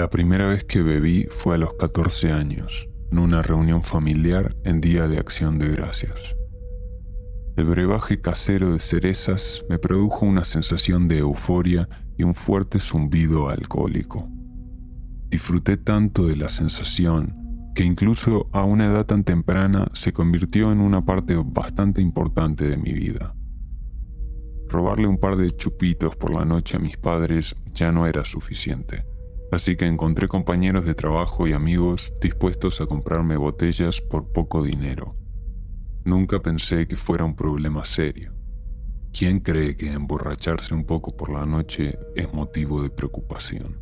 La primera vez que bebí fue a los 14 años, en una reunión familiar en Día de Acción de Gracias. El brebaje casero de cerezas me produjo una sensación de euforia y un fuerte zumbido alcohólico. Disfruté tanto de la sensación que incluso a una edad tan temprana se convirtió en una parte bastante importante de mi vida. Robarle un par de chupitos por la noche a mis padres ya no era suficiente, así que encontré compañeros de trabajo y amigos dispuestos a comprarme botellas por poco dinero. Nunca pensé que fuera un problema serio. ¿Quién cree que emborracharse un poco por la noche es motivo de preocupación?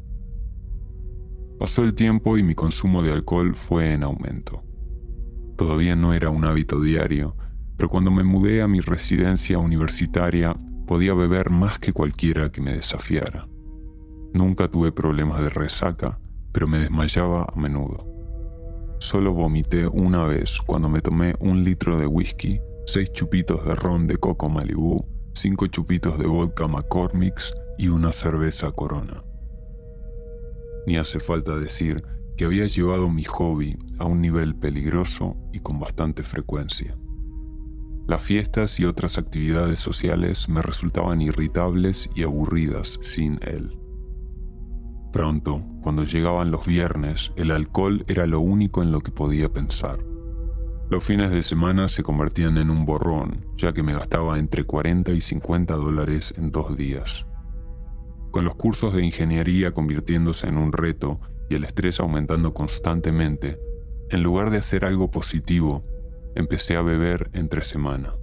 Pasó el tiempo y mi consumo de alcohol fue en aumento. Todavía no era un hábito diario, pero cuando me mudé a mi residencia universitaria podía beber más que cualquiera que me desafiara. Nunca tuve problemas de resaca, pero me desmayaba a menudo. Solo vomité una vez cuando me tomé un litro de whisky, seis chupitos de ron de coco Malibu, cinco chupitos de vodka McCormick's y una cerveza Corona. Ni hace falta decir que había llevado mi hobby a un nivel peligroso y con bastante frecuencia. Las fiestas y otras actividades sociales me resultaban irritables y aburridas sin él. Pronto, cuando llegaban los viernes, el alcohol era lo único en lo que podía pensar. Los fines de semana se convertían en un borrón, ya que me gastaba entre 40 y 50 dólares en dos días. Con los cursos de ingeniería convirtiéndose en un reto y el estrés aumentando constantemente, en lugar de hacer algo positivo, empecé a beber entre semana.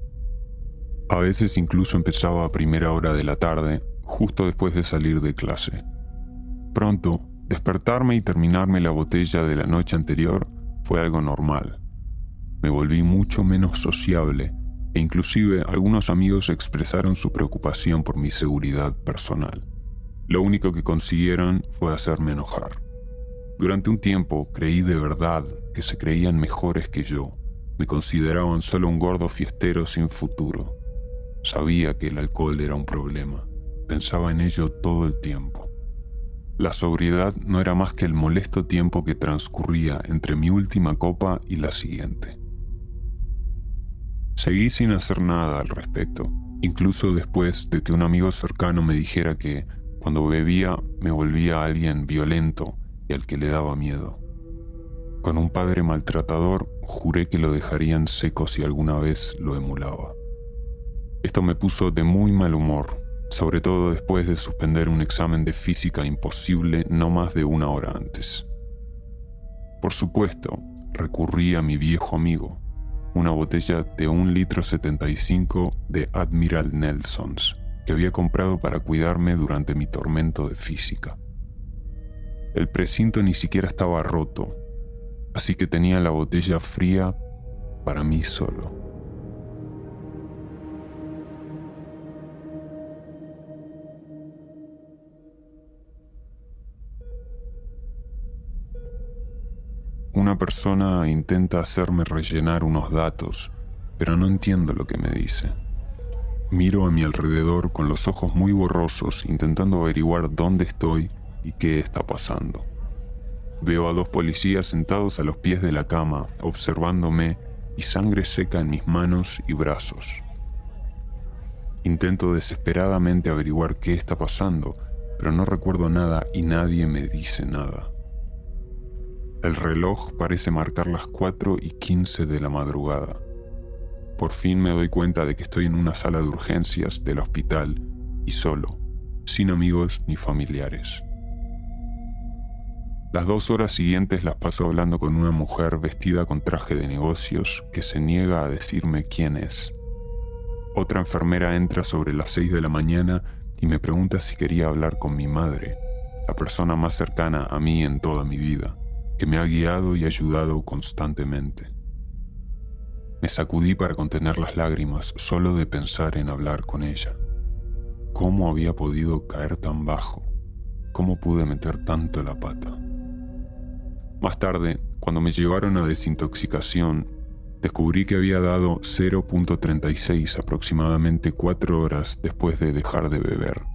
A veces incluso empezaba a primera hora de la tarde, justo después de salir de clase. Pronto, despertarme y terminarme la botella de la noche anterior fue algo normal. Me volví mucho menos sociable e inclusive algunos amigos expresaron su preocupación por mi seguridad personal. Lo único que consiguieron fue hacerme enojar. Durante un tiempo creí de verdad que se creían mejores que yo. Me consideraban solo un gordo fiestero sin futuro. Sabía que el alcohol era un problema. Pensaba en ello todo el tiempo. La sobriedad no era más que el molesto tiempo que transcurría entre mi última copa y la siguiente. Seguí sin hacer nada al respecto, incluso después de que un amigo cercano me dijera que cuando bebía me volvía alguien violento y al que le daba miedo. Con un padre maltratador juré que lo dejarían seco si alguna vez lo emulaba. Esto me puso de muy mal humor, sobre todo después de suspender un examen de física imposible no más de una hora antes. Por supuesto, recurrí a mi viejo amigo, una botella de un litro 75 de Admiral Nelsons, que había comprado para cuidarme durante mi tormento de física. El precinto ni siquiera estaba roto, así que tenía la botella fría para mí solo. Una persona intenta hacerme rellenar unos datos, pero no entiendo lo que me dice. Miro a mi alrededor con los ojos muy borrosos intentando averiguar dónde estoy y qué está pasando. Veo a dos policías sentados a los pies de la cama, observándome y sangre seca en mis manos y brazos. Intento desesperadamente averiguar qué está pasando, pero no recuerdo nada y nadie me dice nada. El reloj parece marcar las 4 y 15 de la madrugada. Por fin me doy cuenta de que estoy en una sala de urgencias del hospital y solo, sin amigos ni familiares. Las dos horas siguientes las paso hablando con una mujer vestida con traje de negocios que se niega a decirme quién es. Otra enfermera entra sobre las seis de la mañana y me pregunta si quería hablar con mi madre, la persona más cercana a mí en toda mi vida, que me ha guiado y ayudado constantemente. Me sacudí para contener las lágrimas solo de pensar en hablar con ella. ¿Cómo había podido caer tan bajo? ¿Cómo pude meter tanto la pata? Más tarde, cuando me llevaron a desintoxicación, descubrí que había dado 0.36 aproximadamente cuatro horas después de dejar de beber.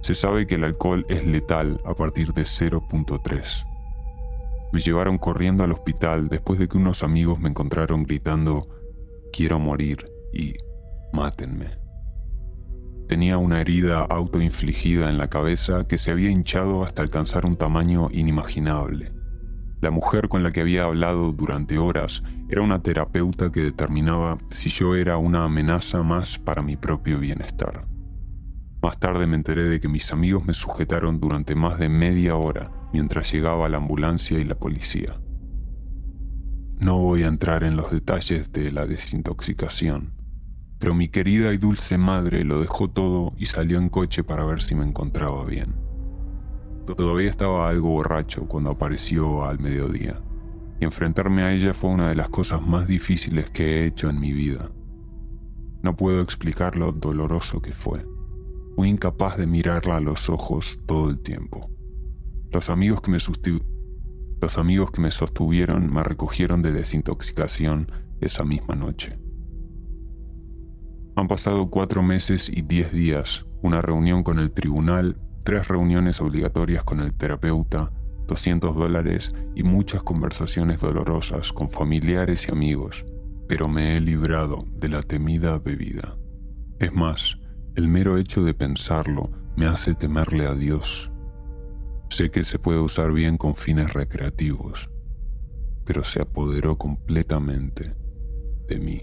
Se sabe que el alcohol es letal a partir de 0.3. Me llevaron corriendo al hospital después de que unos amigos me encontraron gritando, quiero morir y mátenme. Tenía una herida autoinfligida en la cabeza que se había hinchado hasta alcanzar un tamaño inimaginable. La mujer con la que había hablado durante horas era una terapeuta que determinaba si yo era una amenaza más para mi propio bienestar. Más tarde me enteré de que mis amigos me sujetaron durante más de media hora mientras llegaba la ambulancia y la policía. No voy a entrar en los detalles de la desintoxicación, pero mi querida y dulce madre lo dejó todo y salió en coche para ver si me encontraba bien. Todavía estaba algo borracho cuando apareció al mediodía, y enfrentarme a ella fue una de las cosas más difíciles que he hecho en mi vida. No puedo explicar lo doloroso que fue. Fui incapaz de mirarla a los ojos todo el tiempo. Los amigos que me, los amigos que me sostuvieron me recogieron de desintoxicación esa misma noche. Han pasado cuatro meses y diez días, una reunión con el tribunal tres reuniones obligatorias con el terapeuta, 200 dólares y muchas conversaciones dolorosas con familiares y amigos, pero me he librado de la temida bebida. Es más, el mero hecho de pensarlo me hace temerle a Dios. Sé que se puede usar bien con fines recreativos, pero se apoderó completamente de mí.